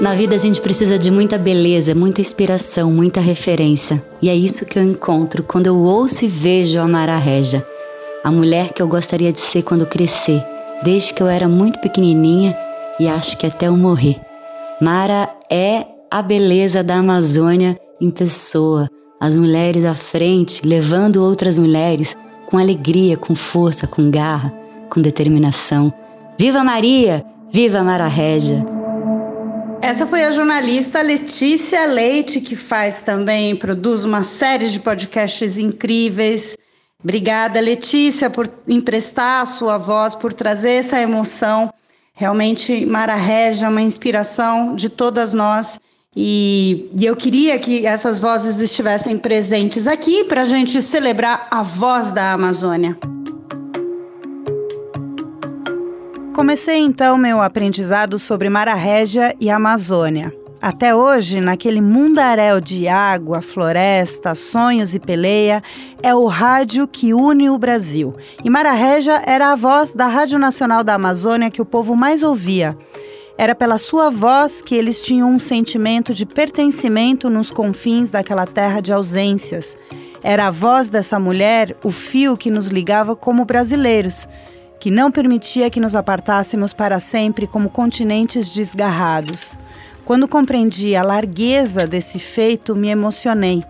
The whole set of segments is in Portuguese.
Na vida a gente precisa de muita beleza, muita inspiração, muita referência. E é isso que eu encontro quando eu ouço e vejo a Mara Regia, a mulher que eu gostaria de ser quando crescer, desde que eu era muito pequenininha e acho que até eu morrer. Mara é a beleza da Amazônia em pessoa, as mulheres à frente, levando outras mulheres com alegria, com força, com garra, com determinação. Viva Maria! Viva Mara Regia! Essa foi a jornalista Letícia Leite, que faz também, produz uma série de podcasts incríveis. Obrigada, Letícia, por emprestar a sua voz, por trazer essa emoção. Realmente, Mara Regia é uma inspiração de todas nós. E, e eu queria que essas vozes estivessem presentes aqui para a gente celebrar a voz da Amazônia. Comecei então meu aprendizado sobre Mara Régia e Amazônia. Até hoje, naquele mundaréu de água, floresta, sonhos e peleia, é o rádio que une o Brasil. E Mara Régia era a voz da Rádio Nacional da Amazônia que o povo mais ouvia. Era pela sua voz que eles tinham um sentimento de pertencimento nos confins daquela terra de ausências. Era a voz dessa mulher o fio que nos ligava como brasileiros que não permitia que nos apartássemos para sempre como continentes desgarrados. Quando compreendi a largueza desse feito, me emocionei.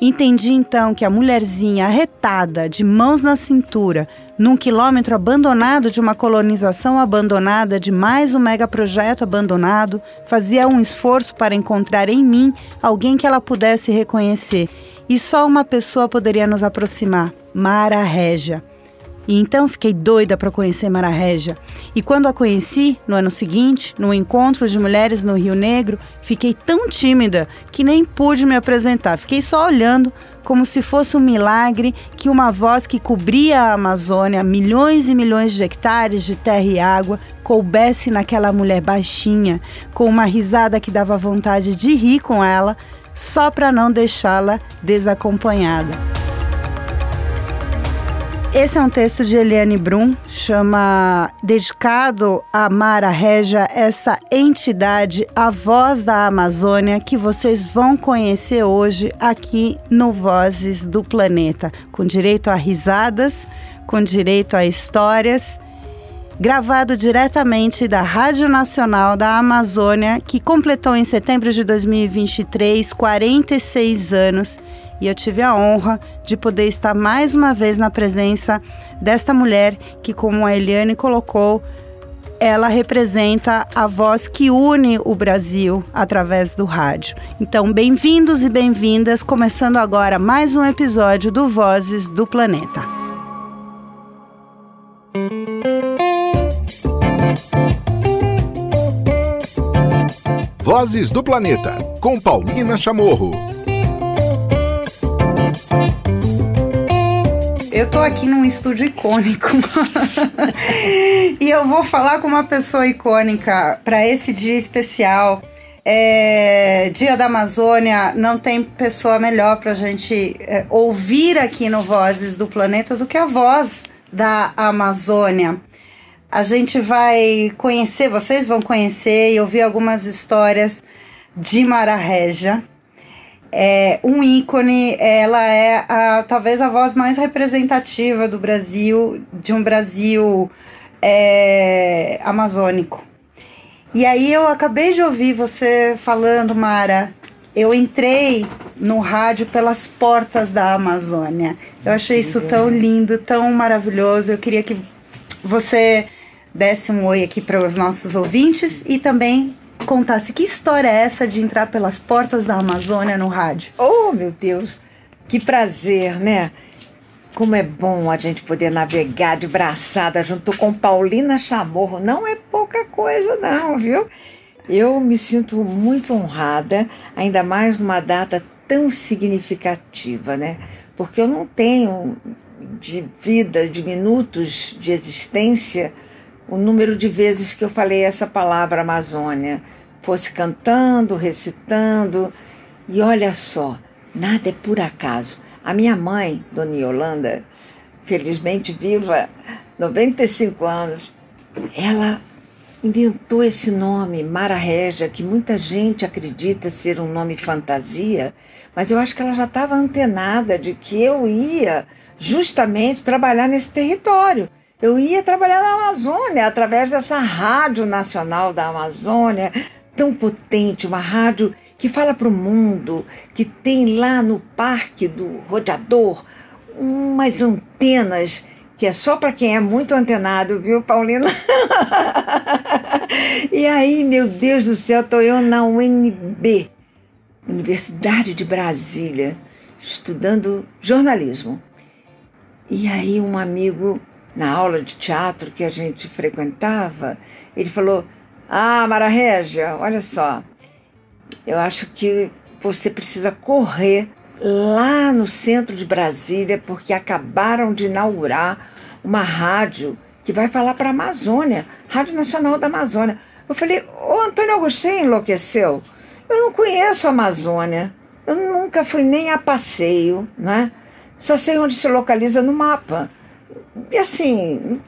Entendi então que a mulherzinha arretada, de mãos na cintura, num quilômetro abandonado de uma colonização abandonada, de mais um megaprojeto abandonado, fazia um esforço para encontrar em mim alguém que ela pudesse reconhecer. E só uma pessoa poderia nos aproximar: Mara Régia. E então fiquei doida para conhecer Mara Régia. E quando a conheci, no ano seguinte, no encontro de mulheres no Rio Negro, fiquei tão tímida que nem pude me apresentar. Fiquei só olhando como se fosse um milagre que uma voz que cobria a Amazônia, milhões e milhões de hectares de terra e água, coubesse naquela mulher baixinha, com uma risada que dava vontade de rir com ela, só para não deixá-la desacompanhada. Esse é um texto de Eliane Brum, chama dedicado a Mara Regia, essa entidade, a voz da Amazônia, que vocês vão conhecer hoje aqui no Vozes do Planeta, com direito a risadas, com direito a histórias, gravado diretamente da Rádio Nacional da Amazônia, que completou em setembro de 2023 46 anos e eu tive a honra de poder estar mais uma vez na presença desta mulher que, como a Eliane colocou, ela representa a voz que une o Brasil através do rádio. Então, bem-vindos e bem-vindas, começando agora mais um episódio do Vozes do Planeta. Vozes do Planeta, com Paulina Chamorro. Eu tô aqui num estúdio icônico e eu vou falar com uma pessoa icônica para esse dia especial. É, dia da Amazônia, não tem pessoa melhor para a gente é, ouvir aqui no Vozes do Planeta do que a voz da Amazônia. A gente vai conhecer, vocês vão conhecer e ouvir algumas histórias de Mara Regia é um ícone, ela é a, talvez a voz mais representativa do Brasil, de um Brasil é, amazônico. E aí eu acabei de ouvir você falando, Mara, eu entrei no rádio pelas portas da Amazônia. Eu achei isso tão lindo, tão maravilhoso. Eu queria que você desse um oi aqui para os nossos ouvintes e também contasse que história é essa de entrar pelas portas da Amazônia no rádio. Oh, meu Deus, que prazer, né? Como é bom a gente poder navegar de braçada junto com Paulina Chamorro. Não é pouca coisa, não, viu? Eu me sinto muito honrada, ainda mais numa data tão significativa, né? Porque eu não tenho de vida, de minutos de existência, o número de vezes que eu falei essa palavra Amazônia, fosse cantando, recitando. E olha só, nada é por acaso. A minha mãe, Dona Yolanda, felizmente viva, 95 anos, ela inventou esse nome, Mara Régia, que muita gente acredita ser um nome fantasia, mas eu acho que ela já estava antenada de que eu ia justamente trabalhar nesse território. Eu ia trabalhar na Amazônia através dessa Rádio Nacional da Amazônia, tão potente, uma rádio que fala para o mundo, que tem lá no Parque do Rodeador umas antenas que é só para quem é muito antenado, viu, Paulina? e aí, meu Deus do céu, tô eu na UNB, Universidade de Brasília, estudando jornalismo. E aí um amigo na aula de teatro que a gente frequentava, ele falou: "Ah, Mara Régia, olha só. Eu acho que você precisa correr lá no centro de Brasília, porque acabaram de inaugurar uma rádio que vai falar para a Amazônia, Rádio Nacional da Amazônia. Eu falei, ô Antônio Agostinho enlouqueceu? Eu não conheço a Amazônia, eu nunca fui nem a passeio, né? Só sei onde se localiza no mapa. E assim,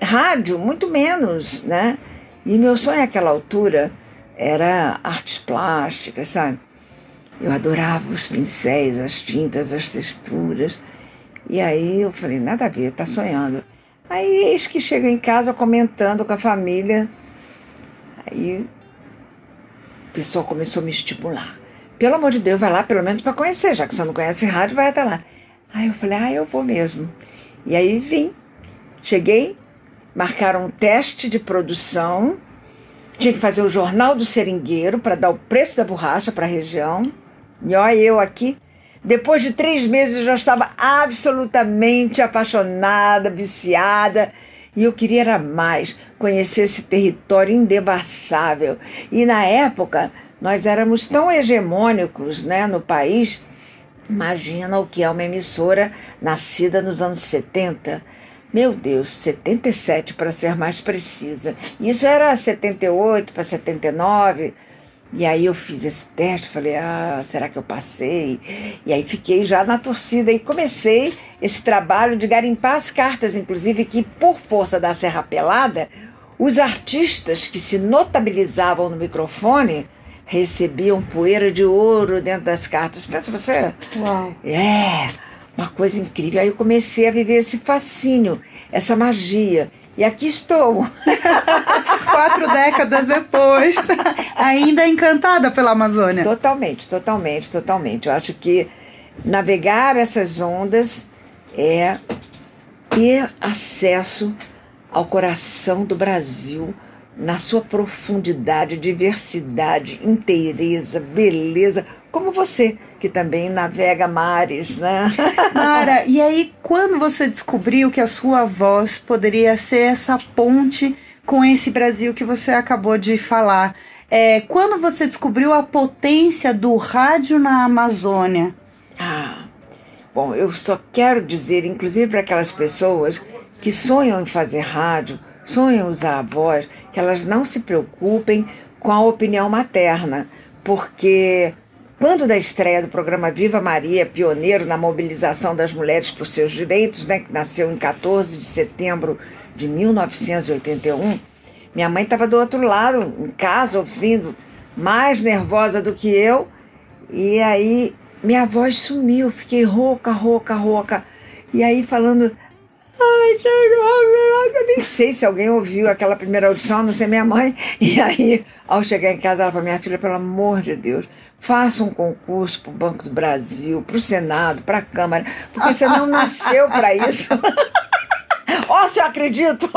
rádio, muito menos, né? E meu sonho àquela altura era artes plásticas, sabe? Eu adorava os pincéis, as tintas, as texturas. E aí eu falei, nada a ver, tá sonhando. Aí eis que chega em casa comentando com a família. Aí o pessoal começou a me estimular. Pelo amor de Deus, vai lá pelo menos para conhecer, já que você não conhece rádio, vai até lá. Aí eu falei, ah, eu vou mesmo. E aí vim. Cheguei, marcaram um teste de produção. Tinha que fazer o jornal do seringueiro para dar o preço da borracha para a região. E olha eu aqui. Depois de três meses eu já estava absolutamente apaixonada, viciada. E eu queria era mais, conhecer esse território indebassável. E na época nós éramos tão hegemônicos né, no país. Imagina o que é uma emissora nascida nos anos 70. Meu Deus, 77 para ser mais precisa. Isso era 78 para 79. E aí eu fiz esse teste, falei, ah, será que eu passei? E aí fiquei já na torcida e comecei esse trabalho de garimpar as cartas, inclusive que por força da Serra Pelada, os artistas que se notabilizavam no microfone recebiam poeira de ouro dentro das cartas. Pensa você? Uau. É, uma coisa incrível. Aí eu comecei a viver esse fascínio, essa magia. E aqui estou. Quatro décadas depois, ainda encantada pela Amazônia. Totalmente, totalmente, totalmente. Eu acho que navegar essas ondas é ter acesso ao coração do Brasil na sua profundidade, diversidade, inteireza, beleza, como você, que também navega mares, né? Mara, e aí quando você descobriu que a sua voz poderia ser essa ponte com esse Brasil que você acabou de falar, é, quando você descobriu a potência do rádio na Amazônia? Ah, bom, eu só quero dizer, inclusive para aquelas pessoas que sonham em fazer rádio, sonham usar a voz, que elas não se preocupem com a opinião materna, porque quando da estreia do programa Viva Maria, pioneiro na mobilização das mulheres por seus direitos, né, que nasceu em 14 de setembro de 1981, minha mãe estava do outro lado, em casa, ouvindo, mais nervosa do que eu, e aí minha voz sumiu, fiquei rouca, rouca, rouca. E aí falando, ai, eu nem sei se alguém ouviu aquela primeira audição, não ser minha mãe. E aí, ao chegar em casa, ela falou, minha filha, pelo amor de Deus, faça um concurso para o Banco do Brasil, para o Senado, para a Câmara, porque você não nasceu para isso. Ó, oh, se eu acredito!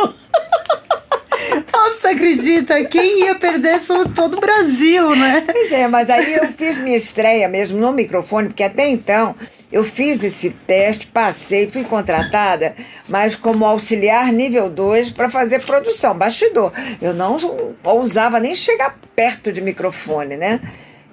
Nossa, acredita? Quem ia perder todo o Brasil, né? Pois é, mas aí eu fiz minha estreia mesmo no microfone, porque até então eu fiz esse teste, passei, fui contratada, mas como auxiliar nível 2 para fazer produção, bastidor. Eu não ousava nem chegar perto de microfone, né?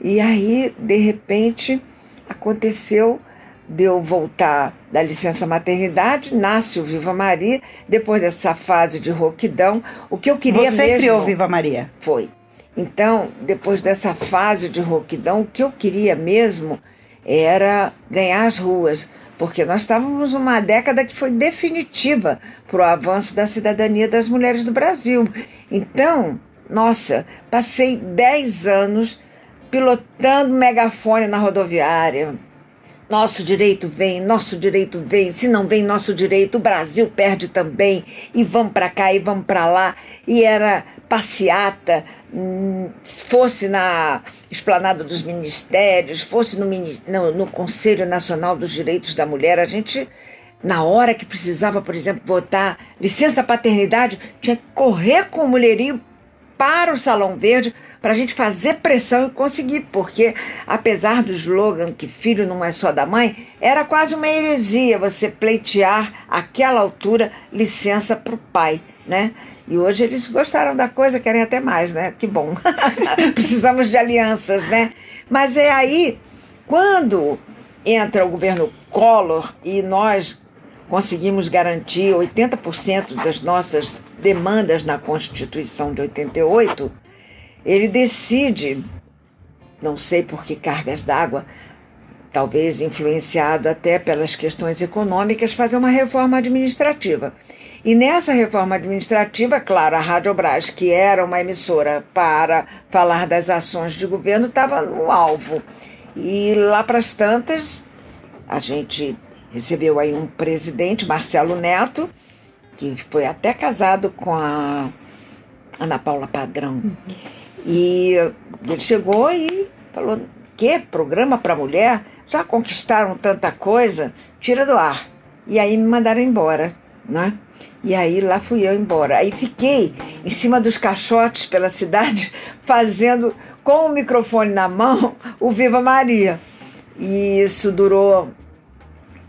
E aí, de repente, aconteceu de eu voltar da licença maternidade, nasce o Viva Maria, depois dessa fase de rouquidão, o que eu queria Você mesmo... criou Viva Maria? Foi. Então, depois dessa fase de rouquidão, o que eu queria mesmo era ganhar as ruas, porque nós estávamos numa década que foi definitiva para o avanço da cidadania das mulheres do Brasil. Então, nossa, passei 10 anos pilotando megafone na rodoviária. Nosso direito vem, nosso direito vem. Se não vem nosso direito, o Brasil perde também. E vamos para cá e vamos para lá. E era passeata, hum, fosse na esplanada dos ministérios, fosse no, no, no Conselho Nacional dos Direitos da Mulher, a gente na hora que precisava, por exemplo, votar licença paternidade, tinha que correr com o mulherio para o Salão Verde para a gente fazer pressão e conseguir, porque apesar do slogan que filho não é só da mãe, era quase uma heresia você pleitear aquela altura licença para o pai, né? E hoje eles gostaram da coisa, querem até mais, né? Que bom. Precisamos de alianças, né? Mas é aí, quando entra o governo Collor e nós conseguimos garantir 80% das nossas demandas na Constituição de 88, ele decide, não sei por que cargas d'água, talvez influenciado até pelas questões econômicas, fazer uma reforma administrativa. E nessa reforma administrativa, claro, a Rádio Brás, que era uma emissora para falar das ações de governo, estava no alvo. E lá para as tantas, a gente recebeu aí um presidente, Marcelo Neto, que foi até casado com a Ana Paula Padrão. Uhum. E ele chegou e falou: que programa para mulher? Já conquistaram tanta coisa? Tira do ar. E aí me mandaram embora, né? E aí lá fui eu embora. Aí fiquei em cima dos caixotes pela cidade, fazendo com o microfone na mão o Viva Maria. E isso durou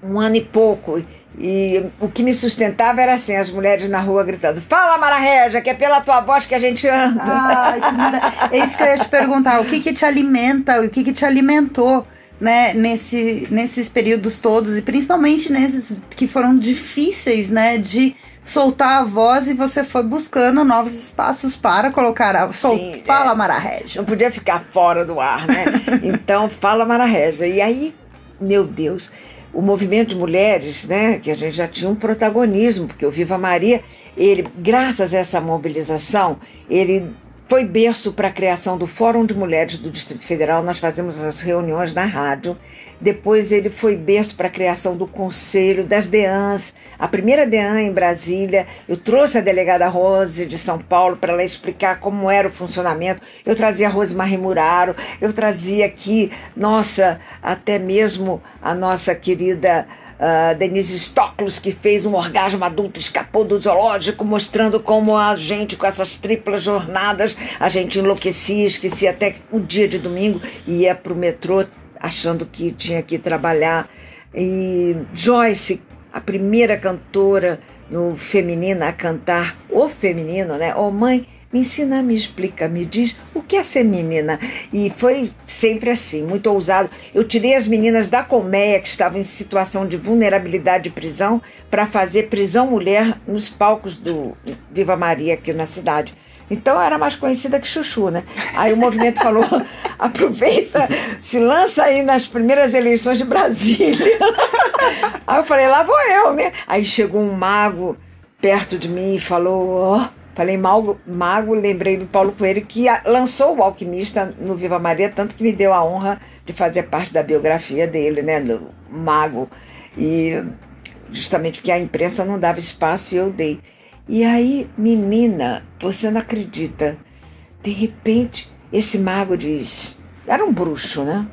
um ano e pouco. E o que me sustentava era assim, as mulheres na rua gritando: Fala, Mara Regia, que é pela tua voz que a gente anda. Ai, que. É isso que eu ia te perguntar: o que, que te alimenta, o que, que te alimentou né, nesse, nesses períodos todos, e principalmente nesses que foram difíceis, né, de soltar a voz e você foi buscando novos espaços para colocar a. Sol... Sim, fala, é, Mara Regia. Não podia ficar fora do ar, né? então, fala, Mara Regia. E aí, meu Deus o movimento de mulheres, né, que a gente já tinha um protagonismo, porque o Viva Maria, ele, graças a essa mobilização, ele foi berço para a criação do Fórum de Mulheres do Distrito Federal. Nós fazemos as reuniões na rádio. Depois ele foi berço para a criação do Conselho das DEANs, a primeira DEAN em Brasília. Eu trouxe a delegada Rose de São Paulo para ela explicar como era o funcionamento. Eu trazia a Rose Muraro, eu trazia aqui, nossa, até mesmo a nossa querida Uh, Denise Stoklos, que fez um orgasmo adulto, escapou do zoológico, mostrando como a gente, com essas triplas jornadas, a gente enlouquecia, esquecia até o dia de domingo e ia para o metrô achando que tinha que trabalhar. E Joyce, a primeira cantora no feminino a cantar o feminino, né? Oh, mãe, me ensina, me explica, me diz o que é ser menina. E foi sempre assim, muito ousado. Eu tirei as meninas da colmeia que estavam em situação de vulnerabilidade de prisão para fazer prisão mulher nos palcos do Viva Maria aqui na cidade. Então era mais conhecida que Chuchu, né? Aí o movimento falou: aproveita, se lança aí nas primeiras eleições de Brasília. Aí eu falei: lá vou eu, né? Aí chegou um mago perto de mim e falou: ó. Oh, Falei mago, mago, lembrei do Paulo Coelho, que lançou o Alquimista no Viva Maria, tanto que me deu a honra de fazer parte da biografia dele, né, do mago. E justamente porque a imprensa não dava espaço e eu dei. E aí, menina, você não acredita, de repente, esse mago diz: era um bruxo, né?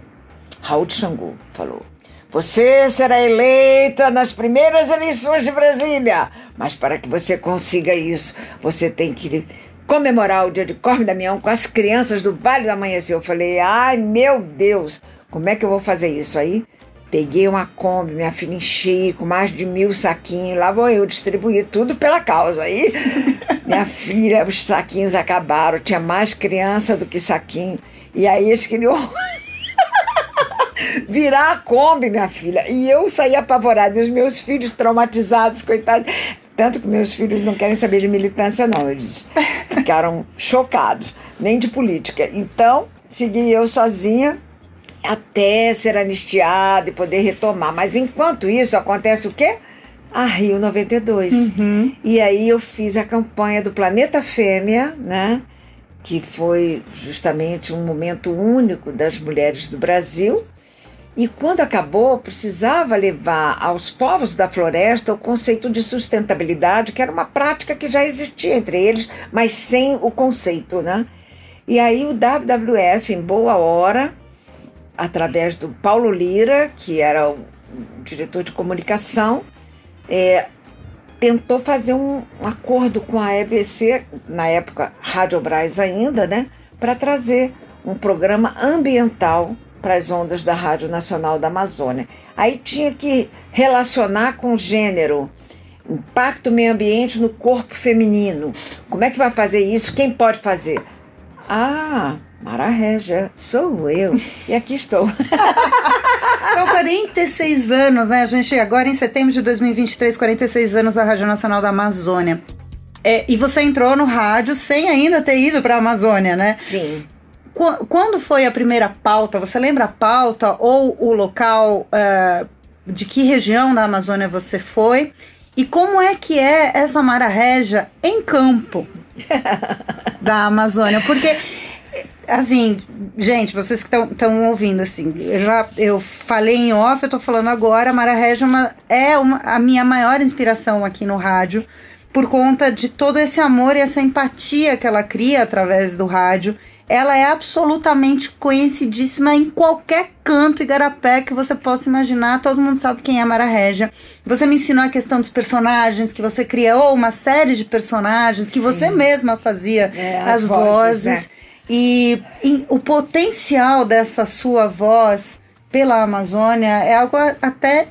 Raul de Xangu falou: Você será eleita nas primeiras eleições de Brasília. Mas para que você consiga isso, você tem que comemorar o dia de Corme Damião com as crianças do Vale do Amanhecer. Eu falei, ai meu Deus, como é que eu vou fazer isso aí? Peguei uma Kombi, minha filha enchi com mais de mil saquinhos. Lá vou eu distribuir tudo pela causa. Aí, minha filha, os saquinhos acabaram. Tinha mais criança do que saquinho. E aí eles queriam virar a Kombi, minha filha. E eu saí apavorada. E os meus filhos traumatizados, coitados. Tanto que meus filhos não querem saber de militância, não. Eles ficaram chocados, nem de política. Então, segui eu sozinha até ser anistiado e poder retomar. Mas enquanto isso, acontece o quê? A Rio 92. Uhum. E aí eu fiz a campanha do Planeta Fêmea, né? Que foi justamente um momento único das mulheres do Brasil. E quando acabou, precisava levar aos povos da floresta o conceito de sustentabilidade, que era uma prática que já existia entre eles, mas sem o conceito, né? E aí o WWF, em boa hora, através do Paulo Lira, que era o diretor de comunicação, é, tentou fazer um, acordo com a EBC, na época Rádio Braz ainda, né, para trazer um programa ambiental para as ondas da Rádio Nacional da Amazônia. Aí tinha que relacionar com gênero, impacto meio ambiente no corpo feminino. Como é que vai fazer isso? Quem pode fazer? Ah, Mara Régia, sou eu. E aqui estou. São 46 anos, né? A gente agora em setembro de 2023, 46 anos da Rádio Nacional da Amazônia. É, e você entrou no rádio sem ainda ter ido para a Amazônia, né? Sim. Qu- Quando foi a primeira pauta? Você lembra a pauta ou o local eh, de que região da Amazônia você foi? E como é que é essa Mara Régia em campo da Amazônia? Porque, assim, gente, vocês que estão ouvindo, assim, eu já eu falei em off, eu tô falando agora, a Mara Régia é uma- é uma, a minha maior inspiração aqui no rádio por conta de todo esse amor e essa empatia que ela cria através do rádio. Ela é absolutamente conhecidíssima em qualquer canto e garapé que você possa imaginar. Todo mundo sabe quem é a Mara Régia. Você me ensinou a questão dos personagens, que você criou uma série de personagens, que você mesma fazia É, as, as vozes. vozes, né? E, e o potencial dessa sua voz pela Amazônia é algo até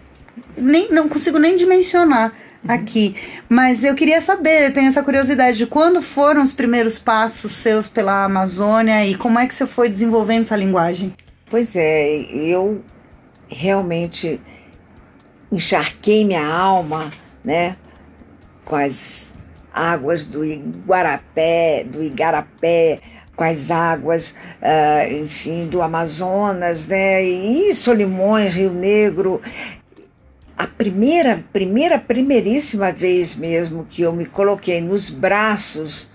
nem não consigo nem dimensionar aqui. Mas eu queria saber, eu tenho essa curiosidade de quando foram os primeiros passos seus pela Amazônia e como é que você foi desenvolvendo essa linguagem? Pois é, eu realmente encharquei minha alma, né, com as águas do Iguarapé, do Igarapé, com as águas, ah, enfim, do Amazonas, né, e Solimões, Rio Negro. A primeira, primeira, primeiríssima vez mesmo que eu me coloquei nos braços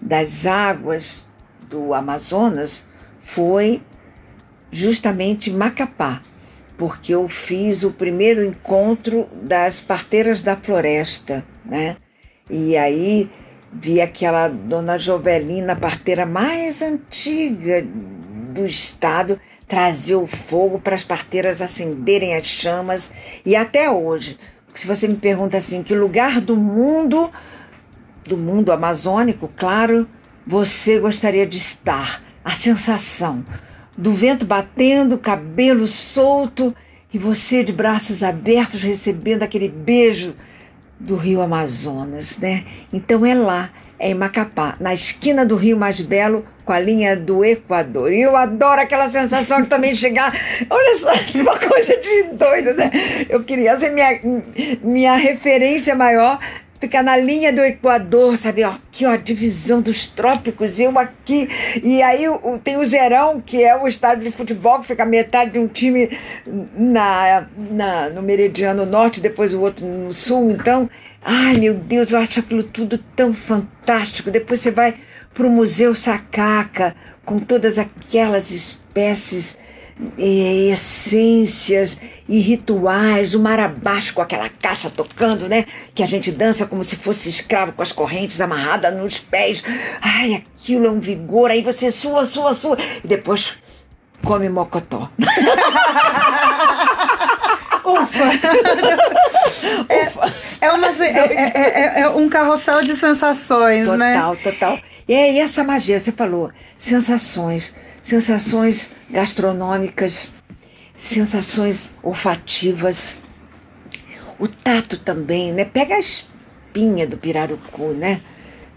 das águas do Amazonas foi justamente Macapá, porque eu fiz o primeiro encontro das parteiras da floresta, né? E aí vi aquela dona Jovelina, parteira mais antiga do estado, trazer o fogo para as parteiras acenderem as chamas. E até hoje, se você me pergunta assim, que lugar do mundo, do mundo amazônico, claro, você gostaria de estar? A sensação do vento batendo, cabelo solto e você de braços abertos recebendo aquele beijo do rio Amazonas, né? Então é lá, em Macapá, na esquina do rio mais belo, com a linha do Equador. E eu adoro aquela sensação de também chegar. Olha só, uma coisa de doido, né? Eu queria ser minha, minha referência maior. Ficar na linha do Equador, sabe? Ó, aqui, ó, divisão dos trópicos, eu aqui. E aí tem o Zerão, que é o estádio de futebol, que fica metade de um time na, na, no meridiano norte, depois o outro no sul. Então, ai meu Deus, eu acho aquilo tudo tão fantástico. Depois você vai para o Museu Sacaca, com todas aquelas espécies, eh, essências e rituais, o mar abaixo com aquela caixa tocando, né? Que a gente dança como se fosse escravo com as correntes amarradas nos pés. Ai, aquilo é um vigor. Aí você sua, sua, sua. E depois come mocotó. Ufa! É, é, uma, é, é- é- é um carrossel de sensações, né? Total, total. E é essa magia, você falou, sensações, sensações gastronômicas, sensações olfativas, o tato também, né? Pega a espinha do pirarucu, né?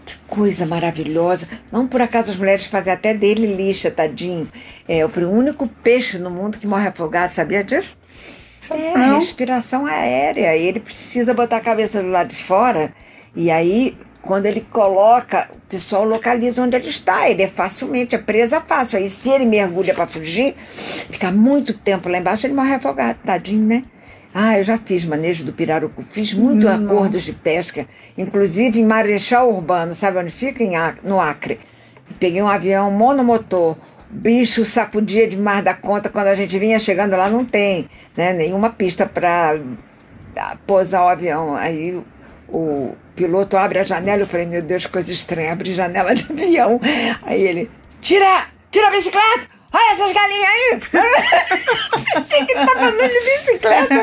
Que coisa maravilhosa. Não por acaso as mulheres fazem até dele lixa, tadinho. É o único peixe no mundo que morre afogado, sabia disso? É, Não. respiração aérea. E ele precisa botar a cabeça do lado de fora. E aí quando ele coloca, o pessoal localiza onde ele está. Ele é facilmente, é presa fácil. Aí se ele mergulha para fugir, fica muito tempo lá embaixo, ele morre afogado, tadinho, né? Ah, eu já fiz manejo do pirarucu, fiz muito Nossa. acordos de pesca, inclusive em Marechal Urbano, sabe onde fica? No Acre. Peguei um avião monomotor, bicho sacudia demais da conta, quando a gente vinha chegando lá não tem né, nenhuma pista para pousar o avião. Aí o piloto abre a janela, eu falei, meu Deus, coisa estranha, abre janela de avião. Aí ele, tira, tira a bicicleta! Olha essas galinhas aí! Pensei que tava andando de bicicleta.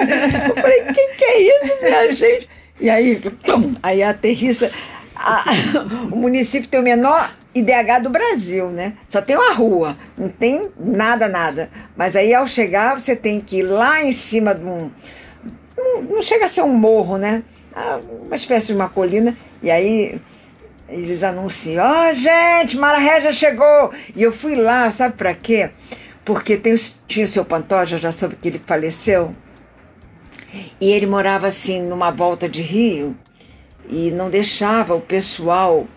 Eu falei, quem que é isso, minha gente? E aí, pum, aí aterrissa. A, o município tem o menor IDH do Brasil, né? Só tem uma rua, não tem nada, nada. Mas aí ao chegar, você tem que ir lá em cima de um. Não, não chega a ser um morro, né? Ah, uma espécie de uma colina. E aí eles anunciam: Ó, oh, gente, Mara Regia chegou! E eu fui lá, sabe para quê? Porque tem, tinha o seu Pantoja, já soube que ele faleceu. E ele morava assim, numa volta de rio, e não deixava o pessoal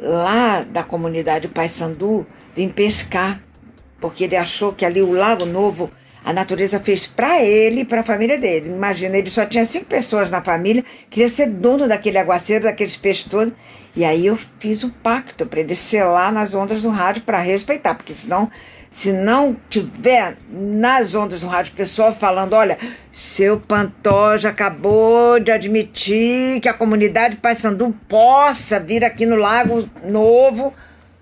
lá da comunidade Paysandu vir pescar, porque ele achou que ali o Lago Novo a natureza fez para ele e para a família dele. Imagina, ele só tinha cinco pessoas na família, queria ser dono daquele aguaceiro, daqueles peixes todos. E aí eu fiz um pacto para ele lá nas ondas do rádio para respeitar, porque senão, se não tiver nas ondas do rádio pessoal falando, olha, seu Pantoja acabou de admitir que a comunidade Paysandu possa vir aqui no Lago Novo,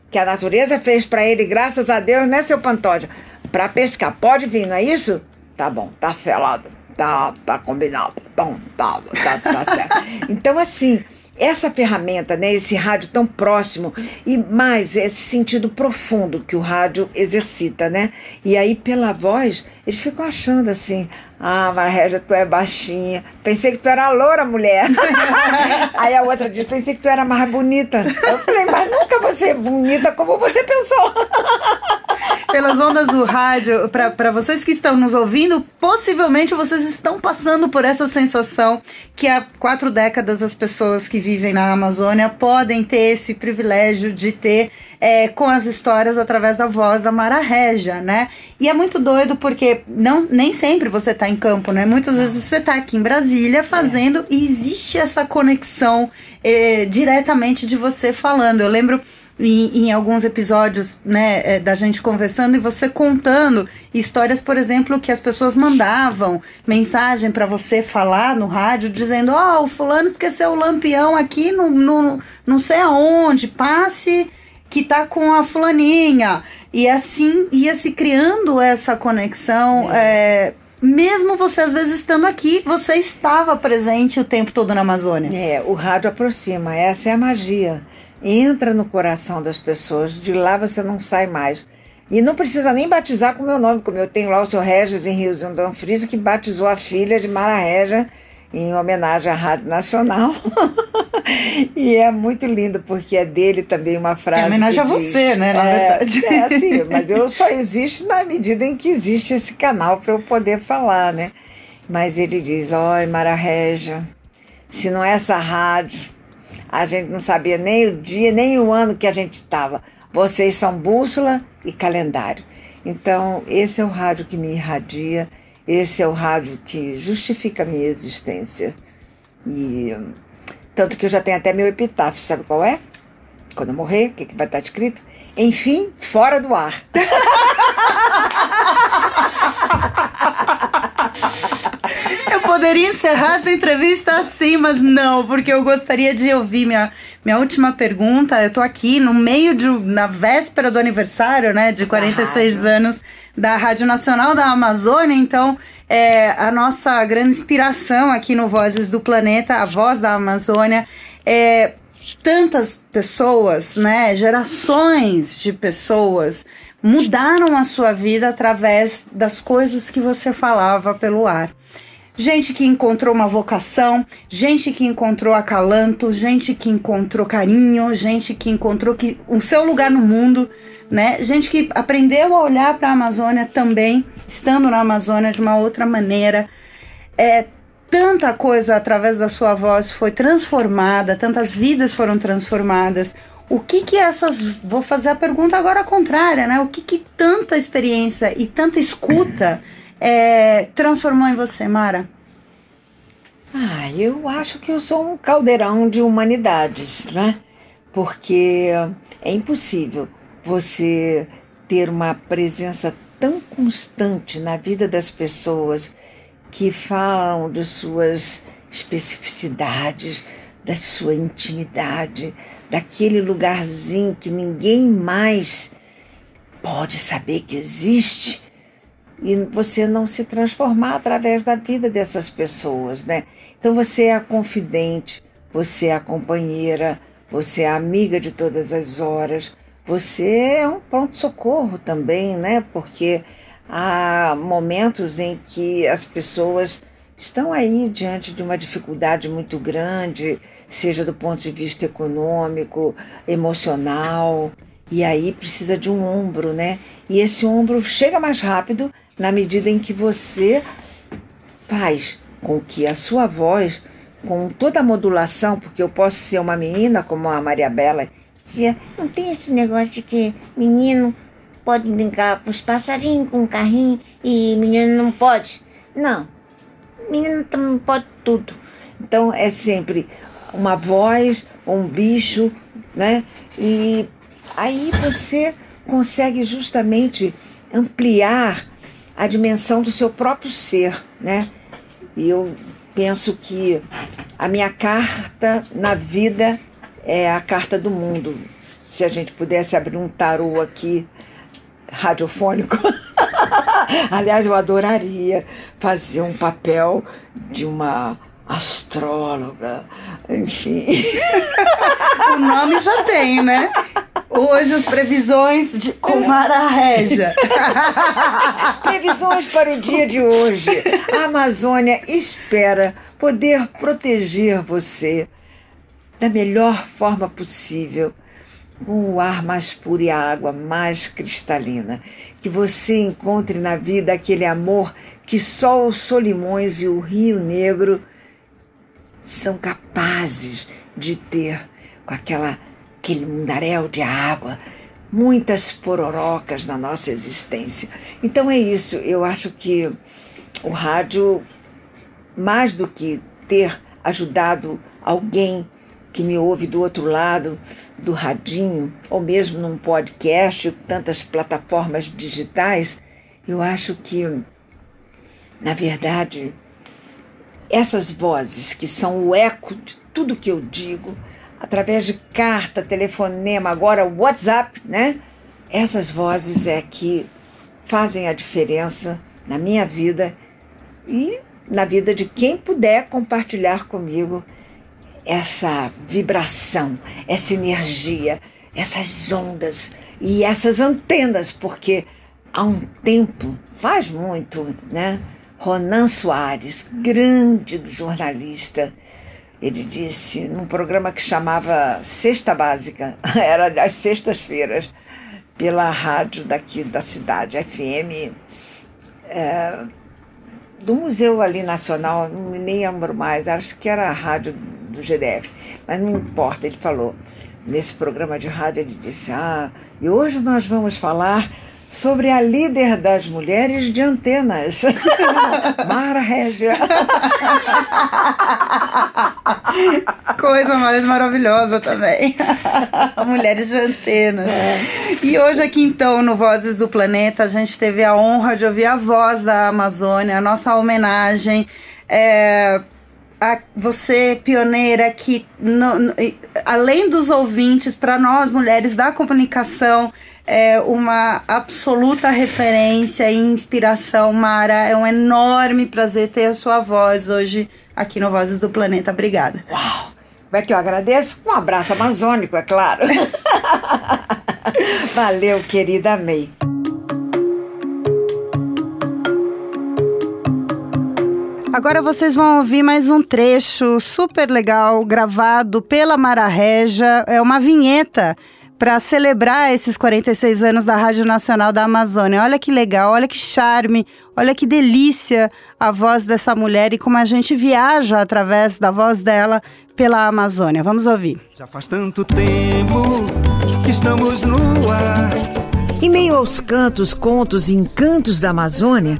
que a natureza fez para ele, graças a Deus, né, seu Pantoja? para pescar. Pode vir, não é isso? Tá bom, tá felado. Tá, tá combinado. Bom, tá, tá, tá certo. Então, assim, essa ferramenta, né, esse rádio tão próximo e mais esse sentido profundo que o rádio exercita, né? E aí pela voz, eles ficam achando assim: "Ah, Marreja, tu é baixinha. Pensei que tu era loura, mulher". aí a outra diz: "Pensei que tu era mais bonita". Eu falei: "Mas nunca você é bonita como você pensou". Pelas ondas do rádio, para vocês que estão nos ouvindo, possivelmente vocês estão passando por essa sensação que há quatro décadas as pessoas que vivem na Amazônia podem ter esse privilégio de ter é, com as histórias através da voz da Mara Regia, né? E é muito doido porque não, nem sempre você está em campo, né? Muitas vezes você está aqui em Brasília fazendo é. e existe essa conexão é, diretamente de você falando. Eu lembro em, em, alguns episódios, né, é, da gente conversando e você contando histórias, por exemplo, que as pessoas mandavam mensagem para você falar no rádio, dizendo: Ó, oh, o fulano esqueceu o lampião aqui no, no não sei aonde, passe que tá com a fulaninha. E assim ia se criando essa conexão. É. É, mesmo você às vezes estando aqui, você estava presente o tempo todo na Amazônia. É, o rádio aproxima, essa é a magia entra no coração das pessoas, de lá você não sai mais. E não precisa nem batizar com o meu nome, como eu tenho lá o seu Regis em Rio Danfries, que batizou a filha de Mara Regia em homenagem à Rádio Nacional. e é muito lindo, porque é dele também uma frase. É homenagem a diz, você, né? Na é, verdade. É assim, mas eu só existo na medida em que existe esse canal para eu poder falar, né? Mas ele diz: Oi, Mara Regia, se não é essa rádio, a gente não sabia nem o dia, nem o ano que a gente estava. Vocês são bússola e calendário. Então, esse é o rádio que me irradia, esse é o rádio que justifica a minha existência. E tanto que eu já tenho até meu epitáfio, sabe qual é? Quando eu morrer, o que, que vai estar escrito? Enfim, fora do ar. poderia encerrar essa entrevista assim, mas não, porque eu gostaria de ouvir minha, minha última pergunta. Eu tô aqui no meio de na véspera do aniversário, né, de 46 anos da Rádio Nacional da Amazônia, então é a nossa grande inspiração aqui no Vozes do Planeta, a voz da Amazônia, é tantas pessoas, né, gerações de pessoas mudaram a sua vida através das coisas que você falava pelo ar gente que encontrou uma vocação, gente que encontrou acalanto, gente que encontrou carinho, gente que encontrou que, o seu lugar no mundo, né? Gente que aprendeu a olhar para a Amazônia também, estando na Amazônia de uma outra maneira. É, tanta coisa através da sua voz foi transformada, tantas vidas foram transformadas. O que que essas. Vou fazer a pergunta agora contrária, né? O que que tanta experiência e tanta escuta é, transformou em você, Mara? Ah, eu acho que eu sou um caldeirão de humanidades, né? Porque é impossível você ter uma presença tão constante na vida das pessoas que falam de suas especificidades, da sua intimidade, daquele lugarzinho que ninguém mais pode saber que existe e você não se transformar através da vida dessas pessoas, né? Então você é a confidente, você é a companheira, você é a amiga de todas as horas, você é um pronto-socorro também, né? Porque há momentos em que as pessoas estão aí diante de uma dificuldade muito grande, seja do ponto de vista econômico, emocional, e aí precisa de um ombro, né? E esse ombro chega mais rápido na medida em que você faz com que a sua voz, com toda a modulação, porque eu posso ser uma menina como a Maria Bela, dizia, não tem esse negócio de que menino pode brincar com os passarinhos, com o carrinho, e menino não pode. Não, menino também pode tudo. Então é sempre uma voz, um bicho, né? E aí você consegue justamente ampliar a dimensão do seu próprio ser, né? E eu penso que a minha carta na vida é a carta do mundo. Se a gente pudesse abrir um tarô aqui radiofônico, aliás, eu adoraria fazer um papel de uma astróloga, enfim. o nome já tem, né? Hoje as previsões de Comara Regia. previsões para o dia de hoje. A Amazônia espera poder proteger você da melhor forma possível, com o ar mais puro e a água mais cristalina. Que você encontre na vida aquele amor que só os Solimões e o Rio Negro são capazes de ter com aquela aquele mundaréu de água, muitas pororocas na nossa existência. Então é isso, eu acho que o rádio, mais do que ter ajudado alguém que me ouve do outro lado do radinho, ou mesmo num podcast, tantas plataformas digitais, eu acho que, na verdade, essas vozes que são o eco de tudo que eu digo, através de carta, telefonema, agora WhatsApp, né? Essas vozes é que fazem a diferença na minha vida e na vida de quem puder compartilhar comigo essa vibração, essa energia, essas ondas e essas antenas, porque há um tempo, faz muito, né? Ronan Soares, grande jornalista, ele disse num programa que chamava Sexta Básica, era às sextas-feiras, pela rádio daqui da cidade, FM, é, do Museu ali Nacional, não me lembro mais, acho que era a rádio do GDF, mas não importa, ele falou, nesse programa de rádio, ele disse, ah, e hoje nós vamos falar sobre a líder das mulheres de antenas, Mara Régia. Coisa mais maravilhosa também. mulheres de antenas. É. E hoje aqui então no Vozes do Planeta a gente teve a honra de ouvir a voz da Amazônia, a nossa homenagem. É, a você, pioneira, que no, no, além dos ouvintes, para nós mulheres da comunicação, é uma absoluta referência e inspiração, Mara. É um enorme prazer ter a sua voz hoje aqui no Vozes do Planeta. Obrigada. Uau! Como é que eu agradeço? Um abraço amazônico, é claro. Valeu, querida, amei. Agora vocês vão ouvir mais um trecho super legal gravado pela Mara Reja. É uma vinheta para celebrar esses 46 anos da Rádio Nacional da Amazônia. Olha que legal, olha que charme, olha que delícia a voz dessa mulher e como a gente viaja através da voz dela pela Amazônia. Vamos ouvir. Já faz tanto tempo que estamos no ar. Em meio aos cantos, contos e encantos da Amazônia,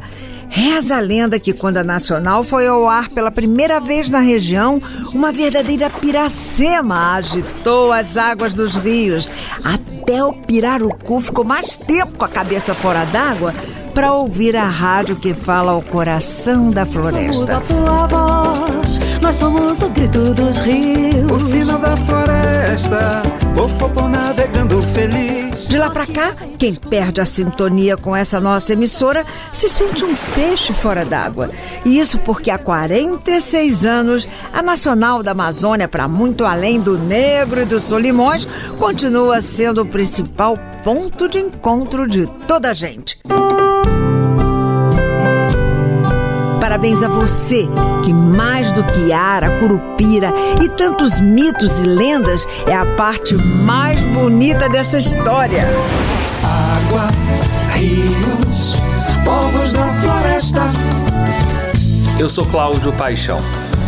Reza a lenda que quando a Nacional foi ao ar pela primeira vez na região, uma verdadeira piracema agitou as águas dos rios. Até o pirarucu ficou mais tempo com a cabeça fora d'água para ouvir a rádio que fala ao coração da floresta. Somos a tua voz, nós somos o grito dos rios. O sino da floresta, o popô navegando feliz. De lá pra cá, quem perde a sintonia com essa nossa emissora se sente um peixe fora d'água. E isso porque há 46 anos, a Nacional da Amazônia, para muito além do Negro e do Solimões, continua sendo o principal ponto de encontro de toda a gente. Parabéns a você, que mais do que Ara, Curupira e tantos mitos e lendas, é a parte mais bonita dessa história. Água, rios, povos da floresta. Eu sou Cláudio Paixão.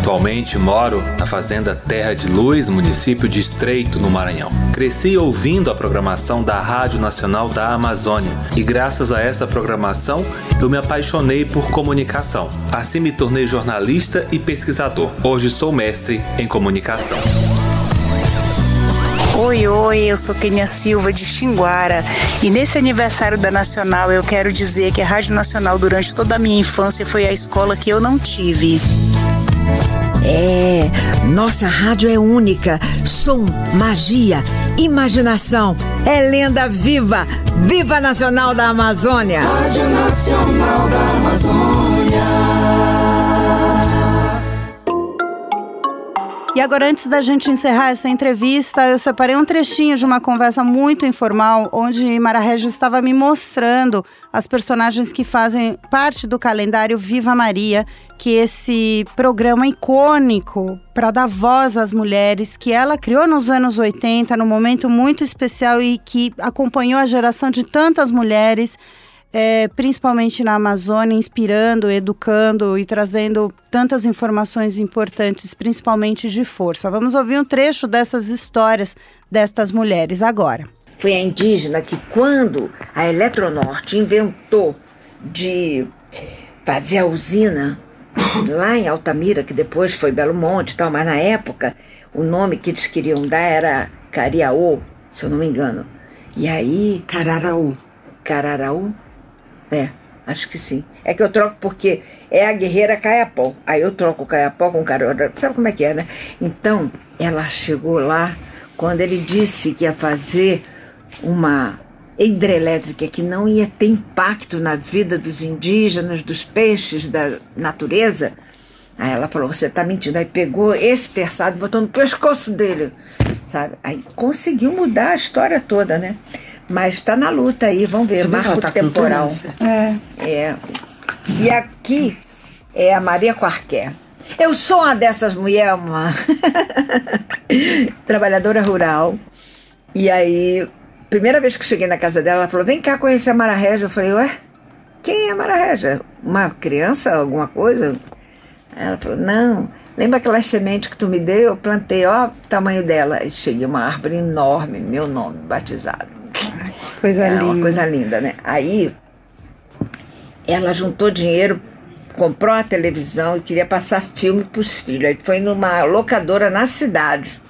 Atualmente moro na Fazenda Terra de Luz, município de Estreito, no Maranhão. Cresci ouvindo a programação da Rádio Nacional da Amazônia e, graças a essa programação, eu me apaixonei por comunicação. Assim me tornei jornalista e pesquisador. Hoje sou mestre em comunicação. Oi, oi, eu sou Kenia Silva de Xinguara e nesse aniversário da Nacional eu quero dizer que a Rádio Nacional durante toda a minha infância foi a escola que eu não tive. É, nossa rádio é única. Som, magia, imaginação. É lenda viva. Viva Nacional da Amazônia! Rádio Nacional da Amazônia. E agora, antes da gente encerrar essa entrevista, eu separei um trechinho de uma conversa muito informal, onde Mara Regia estava me mostrando as personagens que fazem parte do calendário Viva Maria, que esse programa icônico para dar voz às mulheres, que ela criou nos anos 80, num momento muito especial e que acompanhou a geração de tantas mulheres é, principalmente na Amazônia, inspirando, educando e trazendo tantas informações importantes, principalmente de força. Vamos ouvir um trecho dessas histórias destas mulheres agora. Foi a indígena que, quando a Eletronorte inventou de fazer a usina lá em Altamira, que depois foi Belo Monte e tal, mas na época o nome que eles queriam dar era Cariaú, se eu não me engano. E aí. Cararaú. Cararaú? É, acho que sim. É que eu troco porque é a guerreira Caiapó. Aí eu troco o Caiapó com o Carora. Sabe como é que é, né? Então, ela chegou lá quando ele disse que ia fazer uma hidrelétrica que não ia ter impacto na vida dos indígenas, dos peixes, da natureza. Aí ela falou: Você tá mentindo. Aí pegou esse terçado e botou no pescoço dele, sabe? Aí conseguiu mudar a história toda, né? Mas está na luta aí, vamos ver, Você marco tá temporal. É. É. E aqui é a Maria Quarquer. Eu sou uma dessas mulheres, uma trabalhadora rural. E aí, primeira vez que cheguei na casa dela, ela falou: Vem cá conhecer a Mara Régia. Eu falei: Ué, quem é a Mara Régia? Uma criança, alguma coisa? Ela falou: Não, lembra aquelas sementes que tu me deu? Eu plantei, ó, o tamanho dela. E cheguei uma árvore enorme, meu nome, batizado. Coisa é linda. uma coisa linda, né? Aí ela juntou dinheiro, comprou a televisão e queria passar filme para os filhos. Aí foi numa locadora na cidade.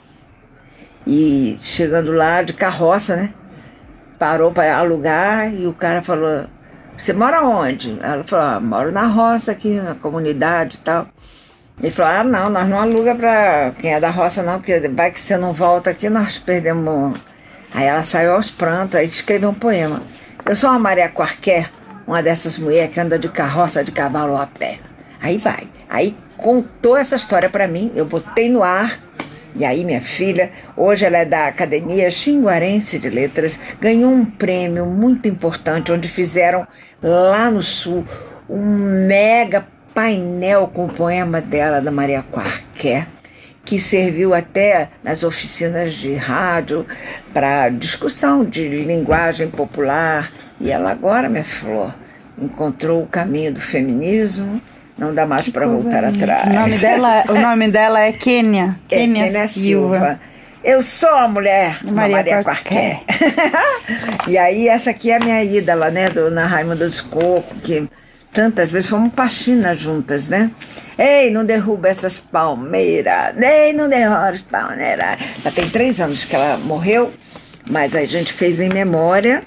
E chegando lá de carroça, né? Parou para alugar e o cara falou: Você mora onde? Ela falou: ah, Moro na roça aqui, na comunidade e tal. Ele falou: Ah, não, nós não aluga para quem é da roça, não, porque vai que você não volta aqui, nós perdemos. Aí ela saiu aos prantos, aí escreveu um poema. Eu sou uma Maria Quarquer, uma dessas mulheres que anda de carroça, de cavalo a pé. Aí vai. Aí contou essa história para mim, eu botei no ar. E aí, minha filha, hoje ela é da Academia Xinguarense de Letras, ganhou um prêmio muito importante, onde fizeram lá no Sul um mega painel com o poema dela, da Maria Quarquer. Que serviu até nas oficinas de rádio para discussão de linguagem popular. E ela agora, minha flor, encontrou o caminho do feminismo, não dá mais para voltar atrás. O nome dela, o nome dela é Kênia. É, Kênia Silva. Silva. Eu sou a mulher Maria, Maria Qualquer. e aí, essa aqui é a minha ídola, né? Dona Raimunda dos Coco, que tantas vezes fomos paxinas juntas, né? Ei, não derruba essas palmeiras. Ei, não derruba as palmeiras. Já tem três anos que ela morreu, mas a gente fez em memória.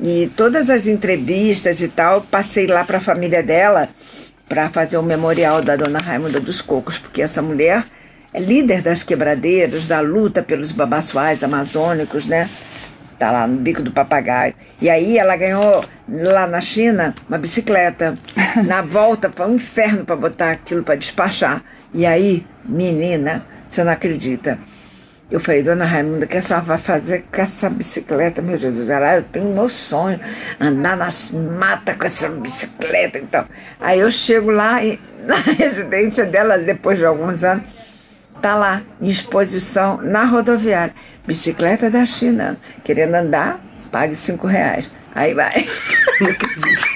E todas as entrevistas e tal, passei lá para a família dela para fazer o memorial da dona Raimunda dos Cocos, porque essa mulher é líder das quebradeiras, da luta pelos babaçoais amazônicos, né? Tá lá no bico do papagaio. E aí ela ganhou lá na China uma bicicleta. Na volta foi um inferno para botar aquilo para despachar. E aí, menina, você não acredita. Eu falei, dona Raimunda, o que a senhora vai fazer com essa bicicleta, meu Jesus? Ela, eu tenho meu sonho, andar nas matas com essa bicicleta. Então, aí eu chego lá e, na residência dela, depois de alguns anos, tá lá em exposição na rodoviária. Bicicleta da China. Querendo andar, pague cinco reais. Aí vai. Não acredito.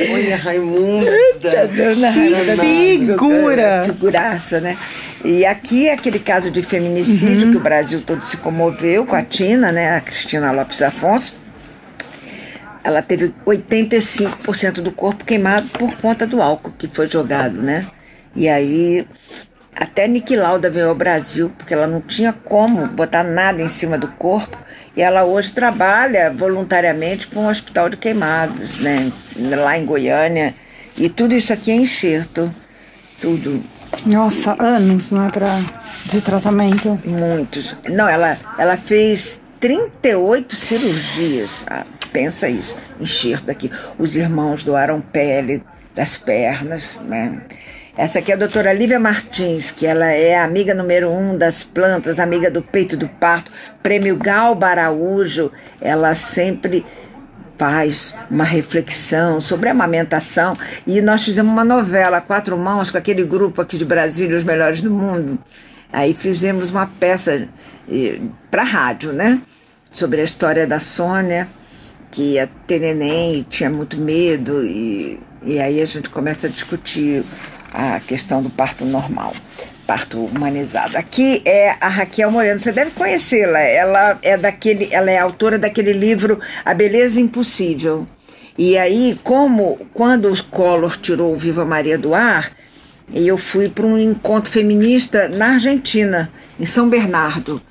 Olha, Raimunda. Que figura. Figuraça, né? E aqui é aquele caso de feminicídio uhum. que o Brasil todo se comoveu com a Tina, né? A Cristina Lopes Afonso ela teve 85% do corpo queimado por conta do álcool que foi jogado, né? E aí até Niki Lauda veio ao Brasil, porque ela não tinha como botar nada em cima do corpo. E ela hoje trabalha voluntariamente para um hospital de queimados, né? Lá em Goiânia. E tudo isso aqui é enxerto. Tudo. Nossa, anos, né? Pra, de tratamento. Muitos. Não, ela, ela fez 38 cirurgias. Ah, pensa isso, enxerto aqui. Os irmãos doaram pele das pernas, né? Essa aqui é a doutora Lívia Martins, que ela é amiga número um das plantas, amiga do peito do parto, prêmio Galba Araújo. Ela sempre faz uma reflexão sobre amamentação e nós fizemos uma novela, Quatro Mãos, com aquele grupo aqui de Brasília, Os Melhores do Mundo. Aí fizemos uma peça eh, para rádio, né? Sobre a história da Sônia, que ia ter neném e tinha muito medo, e, e aí a gente começa a discutir a questão do parto normal, parto humanizado. Aqui é a Raquel Moreno, você deve conhecê-la. Ela é daquele, ela é autora daquele livro A Beleza Impossível. E aí, como quando o Collor tirou Viva Maria do ar, eu fui para um encontro feminista na Argentina, em São Bernardo.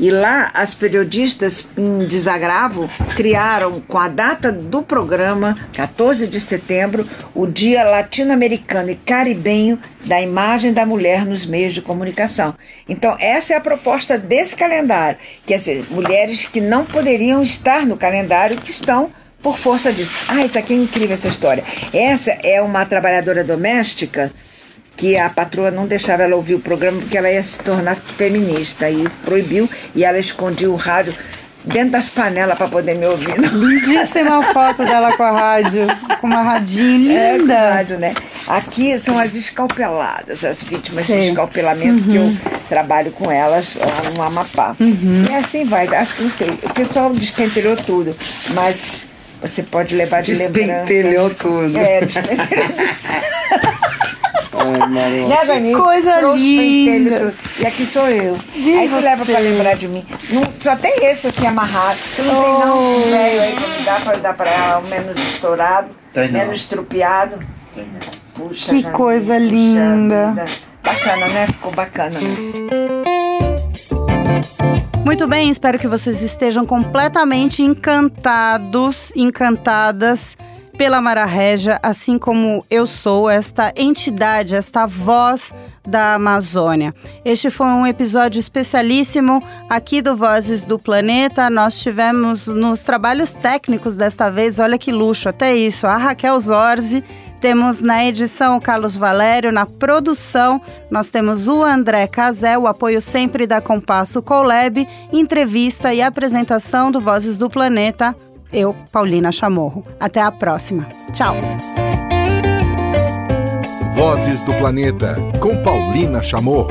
E lá as periodistas, em desagravo, criaram com a data do programa, 14 de setembro, o Dia Latino-Americano e Caribenho da Imagem da Mulher nos Meios de Comunicação. Então, essa é a proposta desse calendário, que é mulheres que não poderiam estar no calendário que estão por força disso. Ah, isso aqui é incrível essa história. Essa é uma trabalhadora doméstica que a patroa não deixava ela ouvir o programa porque ela ia se tornar feminista e proibiu e ela escondia o rádio dentro das panelas para poder me ouvir. Lindíssima foto dela com a rádio, com uma radinha é, linda. É, rádio, né? Aqui são as escalpeladas, as vítimas Sei. de escalpelamento uhum. que eu uhum. trabalho com elas lá no Amapá. Uhum. E assim vai, acho que não sei. O pessoal despentelhou tudo, mas você pode levar de lembrança. Despentelhou tudo. É, despentelhou Ai, né, Dani? Coisa linda. E aqui sou eu. De aí tu leva pra lembrar de mim. Não, só tem esse assim amarrado. Tu não oh. tem não um velho aí me dar pra dar pra ela, menos estourado, tem menos não. estrupiado. Puxa, que coisa linda. Vida. Bacana, né? Ficou bacana. Muito bem, espero que vocês estejam completamente encantados, encantadas pela Mara Regia, assim como eu sou esta entidade, esta voz da Amazônia. Este foi um episódio especialíssimo aqui do Vozes do Planeta. Nós tivemos nos trabalhos técnicos desta vez, olha que luxo, até isso, a Raquel Zorzi. Temos na edição o Carlos Valério, na produção nós temos o André Casé, o apoio sempre da Compasso Colab, entrevista e apresentação do Vozes do Planeta eu, Paulina Chamorro. Até a próxima. Tchau. Vozes do Planeta, com Paulina Chamorro.